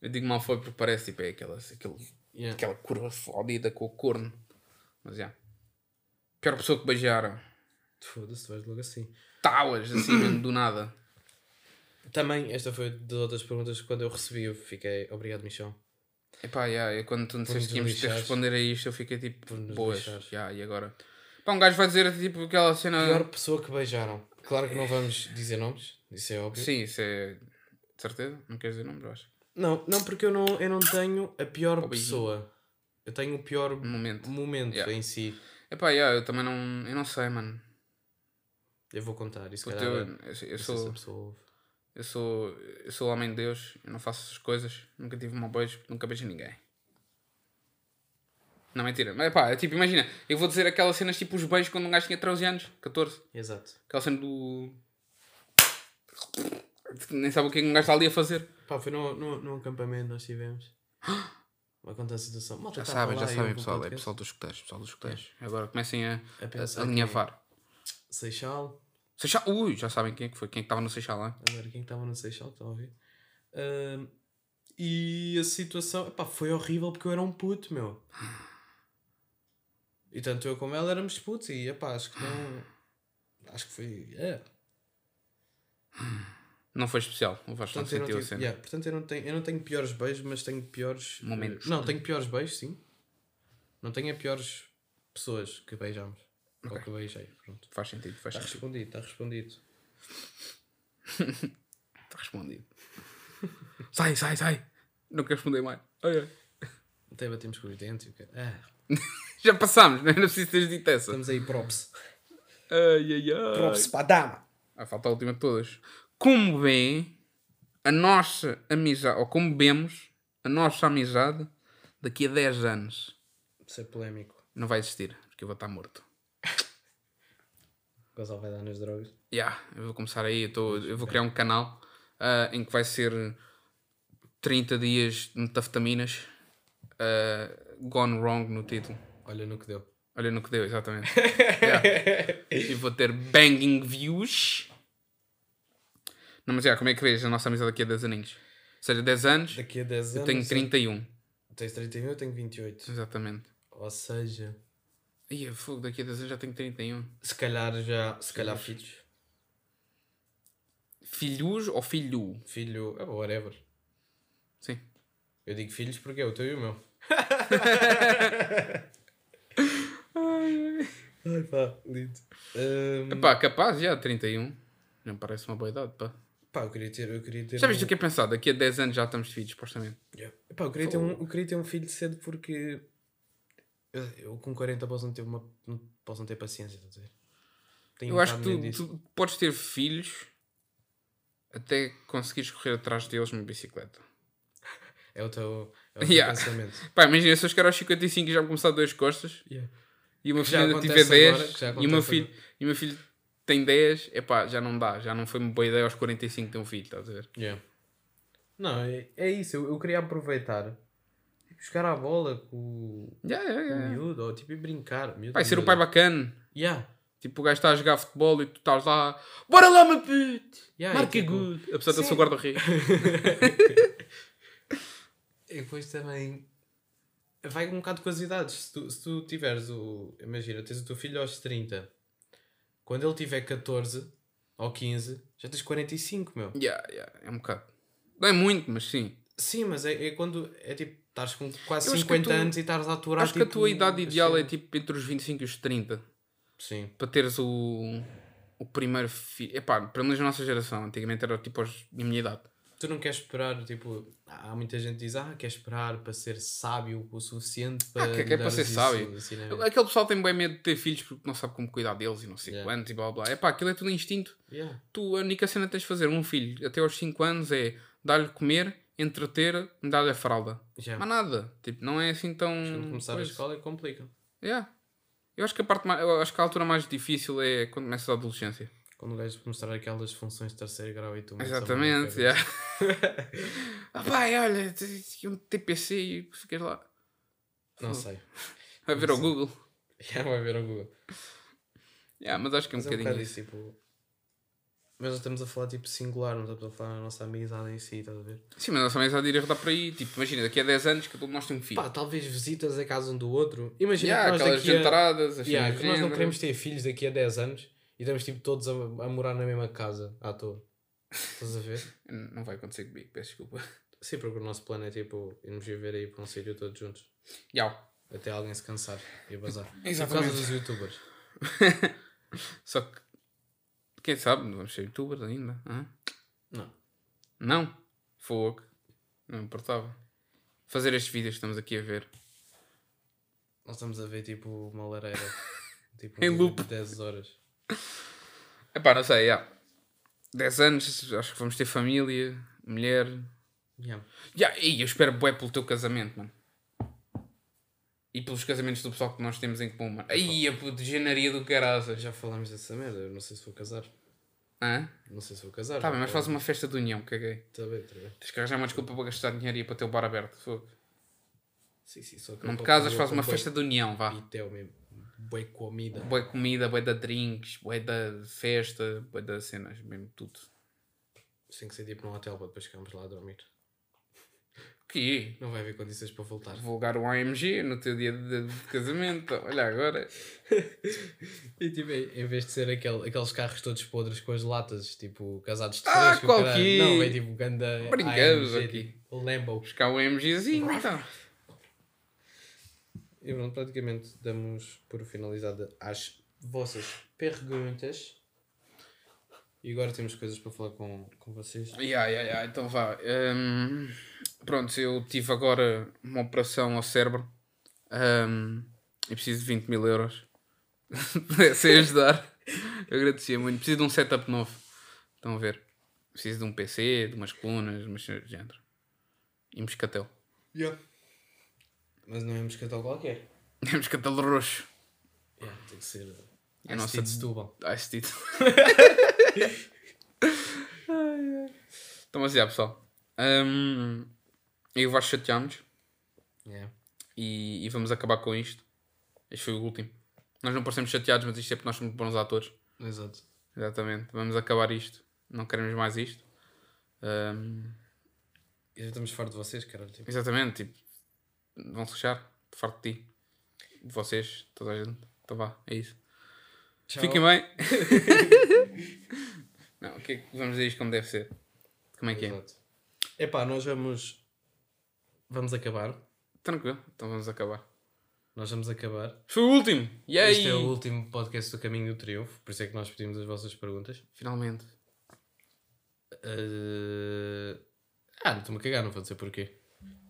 Eu digo mal foi porque parece tipo é aquela, aquele, Yeah. aquela curva fodida com o corno. Mas já. Pior pessoa que beijaram. Foda-se, tu vais logo assim. Tauas, assim mesmo, do nada. Também, esta foi das outras perguntas que quando eu recebi eu fiquei, obrigado Michão. Epá, yeah, eu quando tu nos disseste que íamos ter responder a isto, eu fiquei tipo, boas. Yeah, e agora? Pá, um gajo vai dizer tipo aquela cena. Pior pessoa que beijaram. Claro que não vamos dizer nomes, isso é óbvio. Sim, isso é. De certeza? Não queres dizer nomes, eu acho. Não, não, porque eu não, eu não tenho a pior pessoa. Eu tenho o pior momento. momento Yeah. em si. Epá, yeah, eu também não. Eu não sei, mano. Eu vou contar. Isso calhar, eu, eu, eu sei se sou. Eu sou, eu sou homem de Deus, eu não faço essas coisas, nunca tive um beijo, nunca beijei ninguém. Não, mentira. Mas pá, é tipo, imagina, eu vou dizer aquelas cenas tipo os beijos quando um gajo tinha 13 anos, 14. Exato. Aquela cena do. Nem sabe o que é que um gajo está ali a fazer. Pá, foi no, no, no acampamento nós tivemos. Vai contar a situação. Malta, Já estava sabem, já sabem, pessoal. É podcast. pessoal dos escuteiros, pessoal dos escuteiros. Agora comecem a, A a, a quem é. alinhavar. Seixal. Seixal, ui, já sabem quem é que foi, quem é que estava no Seixal lá. Agora quem estava no Seixal, estão a ver. Ahm, e a situação, epá, foi horrível porque eu era um puto, meu. E tanto eu como ela éramos putos e epá, acho que não. Acho que foi. É. Não foi especial, o Vasco não Portanto, eu não sentiu a tive- cena. yeah, portanto eu, não tenho, eu não tenho piores beijos, mas tenho piores. eh, Momentos. Não, tenho piores beijos, sim. Não tenho piores pessoas que beijamos. Ou que beijei. Pronto. Faz sentido, faz Está sentido. respondido, está respondido. Está respondido. sai, sai, sai. Não quero responder mais. Ai, ai. Até batemos com os dentes. e o quê? Ah, Já passámos, não é? Não preciso teres dito essa. estamos aí, props. Ai, ai, ai. Props para a dama. Ah, falta a última de todas. Como vê a nossa amizade, ou como vemos a nossa amizade daqui a 10 anos? Isso é polémico. Não vai existir, porque eu vou estar morto. O Gonçalo vai dar nas drogas. Yeah, eu vou começar aí, eu, tô, eu vou criar um canal ah, em que vai ser 30 dias de metafetaminas ah, gone wrong no título. Olha no que deu. Olha no que deu, exatamente. Yeah. E vou ter banging views. Não, mas já, como é que vês a nossa amizade daqui a 10 aninhos? Ou seja, 10 anos, Daqui a 10 anos. eu tenho eu- 31. Tens 31, eu tenho 28. Exatamente. Ou seja, Ia, fogo, daqui a 10 anos já tenho 31. se calhar já. Se calhar filhos. Filhos ou filho? Filho. ah, whatever. Sim. Eu digo filhos porque é o teu e o meu. Ai pá, lindo. Ahm, Epá, capaz, já, 31. Não parece uma boa idade, pá. pá, eu queria ter. Eu queria ter Já viste um- o que é pensado? Daqui a 10 anos já estamos filhos, supostamente. Yeah. Epá, eu, queria ter um, eu queria ter um filho cedo porque eu, eu com 40 posso não ter, uma, não posso não ter paciência, estás a dizer? Tenho Eu um acho que tu, tu podes ter filhos até conseguires correr atrás deles numa bicicleta. É o teu, é o teu Yeah. pensamento. Pá, imagina se eu chegar aos 55 e já me começar a doer as costas Yeah. e uma filha ainda tiver acontece 10 agora, que já e, uma filho, agora. e uma filho tem 10, epá, já não dá. Já não foi uma boa ideia aos 45 ter um filho, estás a ver? Yeah. Não, é, é isso. Eu, eu queria aproveitar. Jogar a bola com, o- Yeah, yeah, com o yeah. miúdo, ou tipo, ir brincar. Miúdo, Vai ser o pai bacana. Yeah. Tipo, o gajo está a jogar futebol e tu estás lá, bora lá, meu puto! Yeah, Marca tipo- good! Apesar de eu ser guarda-redes. E depois também vai um bocado com as idades. Se tu, se tu tiveres o. Imagina, tens o teu filho aos 30, quando ele tiver 14 ou 15, já tens 45, meu. yeah, yeah, é um bocado. Não é muito, mas sim. Sim, mas é, é quando é tipo, estás com quase Eu acho que a 50 tua- anos e estás a aturar Acho que a tipo, tua idade ideal é tipo entre os 25 e os 30. Sim. Para teres o, o primeiro filho. Epá, pelo menos na nossa geração. Antigamente era tipo aos, a minha idade. Tu não queres esperar, tipo, há muita gente que diz, ah, quer esperar para ser sábio o suficiente para. que é lhe para ser sábio. ensinamento." Aquele pessoal tem bem medo de ter filhos porque não sabe como cuidar deles e não sei Yeah. quantos e blá blá. Epá, aquilo é tudo instinto. Yeah. Tu, a única cena que tens de fazer um filho até aos 5 anos é dar-lhe comer, entreter, dar-lhe a fralda. Yeah. Mas nada. Tipo, não é assim tão. Quando começar a escola é complica. Yeah. Eu acho que a parte mais, eu acho que a altura mais difícil é quando começas a adolescência. Quando o gajo mostrar aquelas funções de terceiro grau e tu Exatamente, cabeça. yeah. ah, pai, olha, um TPC e ficas lá. Não sei. Vai ver ao Google. Já vai ver ao Google. Yeah, mas acho que é um Mas é um bocadinho bocado isso. isso, tipo... Mas nós estamos a falar tipo singular, não estamos a falar na nossa amizade em si, estás a ver? Sim, mas a nossa mensagem iria rodar por aí. Tipo, imagina, daqui a 10 anos que todos nós temos um filho. Pá, talvez visitas a casa um do outro. Imagina yeah, que nós aquelas daqui a... assim, Yeah, que nós não queremos ter filhos daqui a 10 anos e estamos tipo todos a, a morar na mesma casa à toa. Estás a ver? Não vai acontecer comigo, peço desculpa. Sim, porque o nosso plano é tipo irmos viver aí para um sítio todos juntos. Yau. Até alguém se cansar e bazar. Exatamente. Por causa dos youtubers. Só que, quem sabe, não vamos ser youtubers ainda. hã? Não. Não? Fogo. Não me importava. Fazer estes vídeos que estamos aqui a ver. Nós estamos a ver tipo uma lareira. Tipo Em um loop. de 10 horas. Epá, não sei, já. 10 anos, acho que vamos ter família, mulher. Yeah. Já, e eu espero bué pelo teu casamento, mano. E pelos casamentos do pessoal que nós temos em comum, mano. Aí, a puta genaria do caraças. Já falámos dessa merda, eu não sei se vou casar. Hã? Não sei se vou casar. Tá bem, mas faz uma festa de união, caguei. Tá bem, tá bem. Tens que arranjar uma desculpa para gastar dinheiro e ir para ter o bar aberto. Fogo. Sim, sim, só que Não te casas, faz uma festa de união, vá. Pitel mesmo. Bué comida. Boa comida, boa da drinks, boa da festa, boa das cenas, mesmo tudo. Tem que ser tipo num hotel para depois ficarmos lá a dormir. Que Não vai haver condições para voltar. divulgar o AMG no teu dia de, de casamento. Olha agora. E tipo, em vez de ser aquele, aqueles carros todos podres com as latas, tipo casados de Ah, três, qual que? Não, é tipo ganda Brincamos AMG, aqui. tipo, Lambo. Buscar o AMGzinho então. E pronto, praticamente damos por finalizada as vossas perguntas. E agora temos coisas para falar com, com vocês. Ya, ya, ya, então vá. Hum, pronto, eu tive agora uma operação ao cérebro e preciso de 20 mil euros. Pudessem ajudar, eu agradecia muito. Preciso de um setup novo. Estão a ver? Preciso de um PC, de umas colunas, umas cenas de género. E moscatel. Mas não é um moscatel qualquer. É moscatel roxo. Yeah, tem que ser. É nossa- de Setúbal. Esse título. então, mas já, pessoal. Hum, eu Vasco chateámos Yeah. e, e vamos acabar com isto. Este foi o último. Nós não parecemos chateados, mas isto é porque nós somos bons atores. Exato. Exatamente. Vamos acabar isto. Não queremos mais isto. E já estamos fartos de vocês, caralho. Tipo. exatamente. Tipo, vão-se fechar. Farto de ti. De vocês. Toda a gente. Então vá. É isso. Tchau. Fiquem bem. não, o que é que vamos dizer isto como deve ser? Como é que é? Exato. Epá, nós vamos. Vamos acabar. Tranquilo. Então vamos acabar. Nós vamos acabar. Foi o último! E aí? Este é o último podcast do Caminho do Triunfo, por isso é que nós pedimos as vossas perguntas. Finalmente. Eh, Ah, não estou-me a cagar, não vou dizer porquê.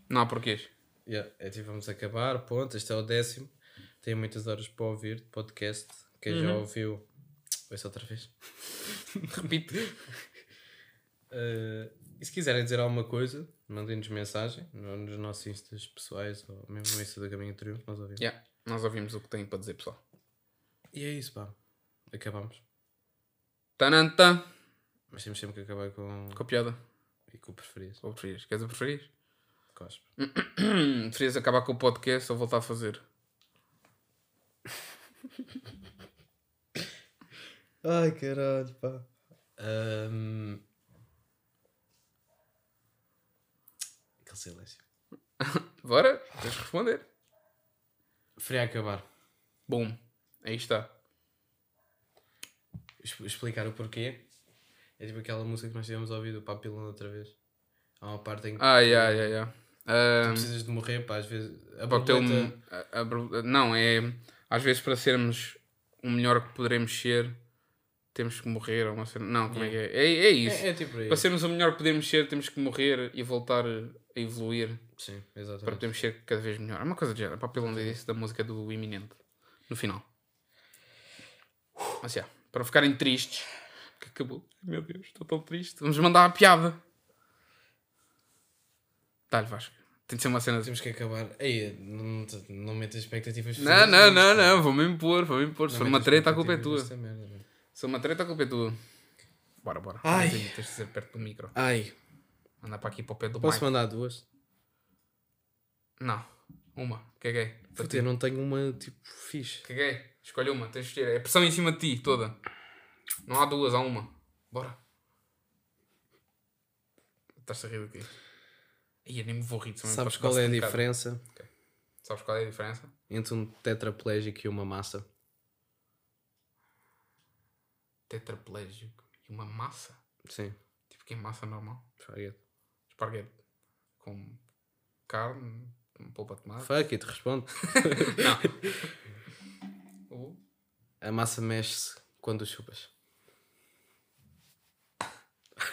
Não há porquês. Yeah, é tipo, vamos acabar, ponto. Este é o décimo. Tem muitas horas para ouvir de podcast. Quem já ouviu, ouça outra vez. Repito. Eh, e se quiserem dizer alguma coisa, mandem-nos mensagem no- nos nossos instas pessoais ou mesmo no Insta do Caminho Triunfo, nós ouvimos. Yeah. Nós ouvimos o que têm para dizer, pessoal. E é isso, pá. Acabamos. Tananta. Mas temos sempre que acabar com. Com a piada. E com o preferido. Ou preferias? Queres o preferias? Cospe. Preferias acabar com o podcast ou voltar a fazer? Ai, caralho, pá. Ahm. Aquele silêncio. Bora? Tens de responder. Preferia acabar. Bom, aí está. Es- Explicar o porquê. É tipo aquela música que nós tivemos ouvido, o Papilão outra vez. Há uma parte em que Ah, yeah, yeah, yeah. Ah, precisas de morrer, pá, às vezes. A para o teu- borboleta- a- a borboleta- não, é. Às vezes para sermos o melhor que poderemos ser, temos que morrer. Ou uma cena- Não, como é que é? É, é isso. É, é tipo aí. Para sermos o melhor que podemos ser, temos que morrer e voltar a evoluir Sim, para exatamente. podermos ser cada vez melhor. É uma coisa de género. Papilão disse da música do Iminente. No final. Mas já, para ficarem tristes. Que acabou. Meu Deus, estou tão triste. Vamos mandar a piada. Dá-lhe Vasco. Tem de ser uma cena. Temos que acabar. Ei, não, não metas expectativas. Não, não, não, não. Vou-me impor, vou-me impor. Se for uma treta, a culpa é tua. merda, uma treta, culpa é. Bora, bora. Ai. Aí, Tens de ser perto do micro. Ai, Anda para aqui para o pé do posso mic. mandar duas? Não. Uma. Que é é? Para Puta, ti. eu não tenho uma tipo fixe. É? Escolhe uma, tens de escolher. É pressão em cima de ti, toda. Não há duas, há uma. Bora. Estás a rir quê? Ih, eu nem me vou rir. Sabes qual é a diferença Sabes qual é a diferença? entre um tetraplégico e uma massa? Tetraplégico e uma massa. Sim, Tipo que é massa normal. esparguete. Esparguete. Com carne, com polpa de tomate. Fuck it, responde. Uh, A massa mexe-se quando chupas.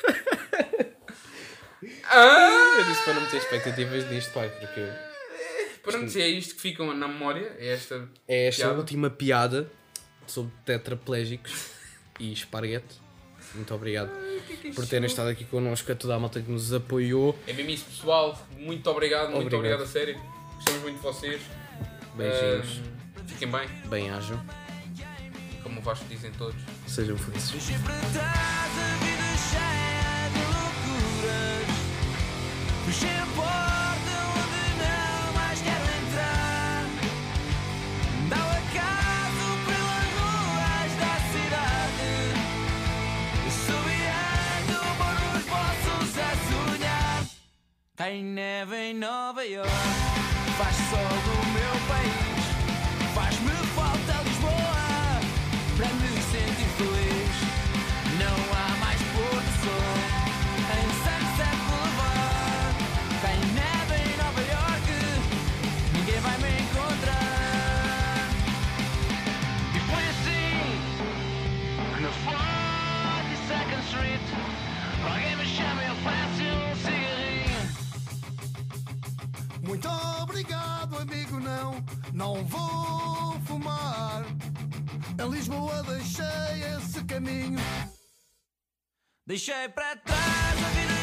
Ah! Eu disse para não meter expectativas nisto, pai, porque Pronto, é isto que ficam na memória, é esta. é esta Piada. última piada sobre tetraplégicos e esparguete. Muito obrigado por terem estado aqui connosco, a toda a malta que nos apoiou. É mesmo isso, pessoal. Muito obrigado, muito Obrigado. obrigado a sério. Gostamos muito de vocês. Beijinhos, Ahm, fiquem bem, bem-ajam, como o Vasco dizem todos. sejam felizes. Deixei Tem neve em Nova York. Faz sol no meu país. Vou fumar. Em Lisboa deixei esse caminho. Deixei para trás a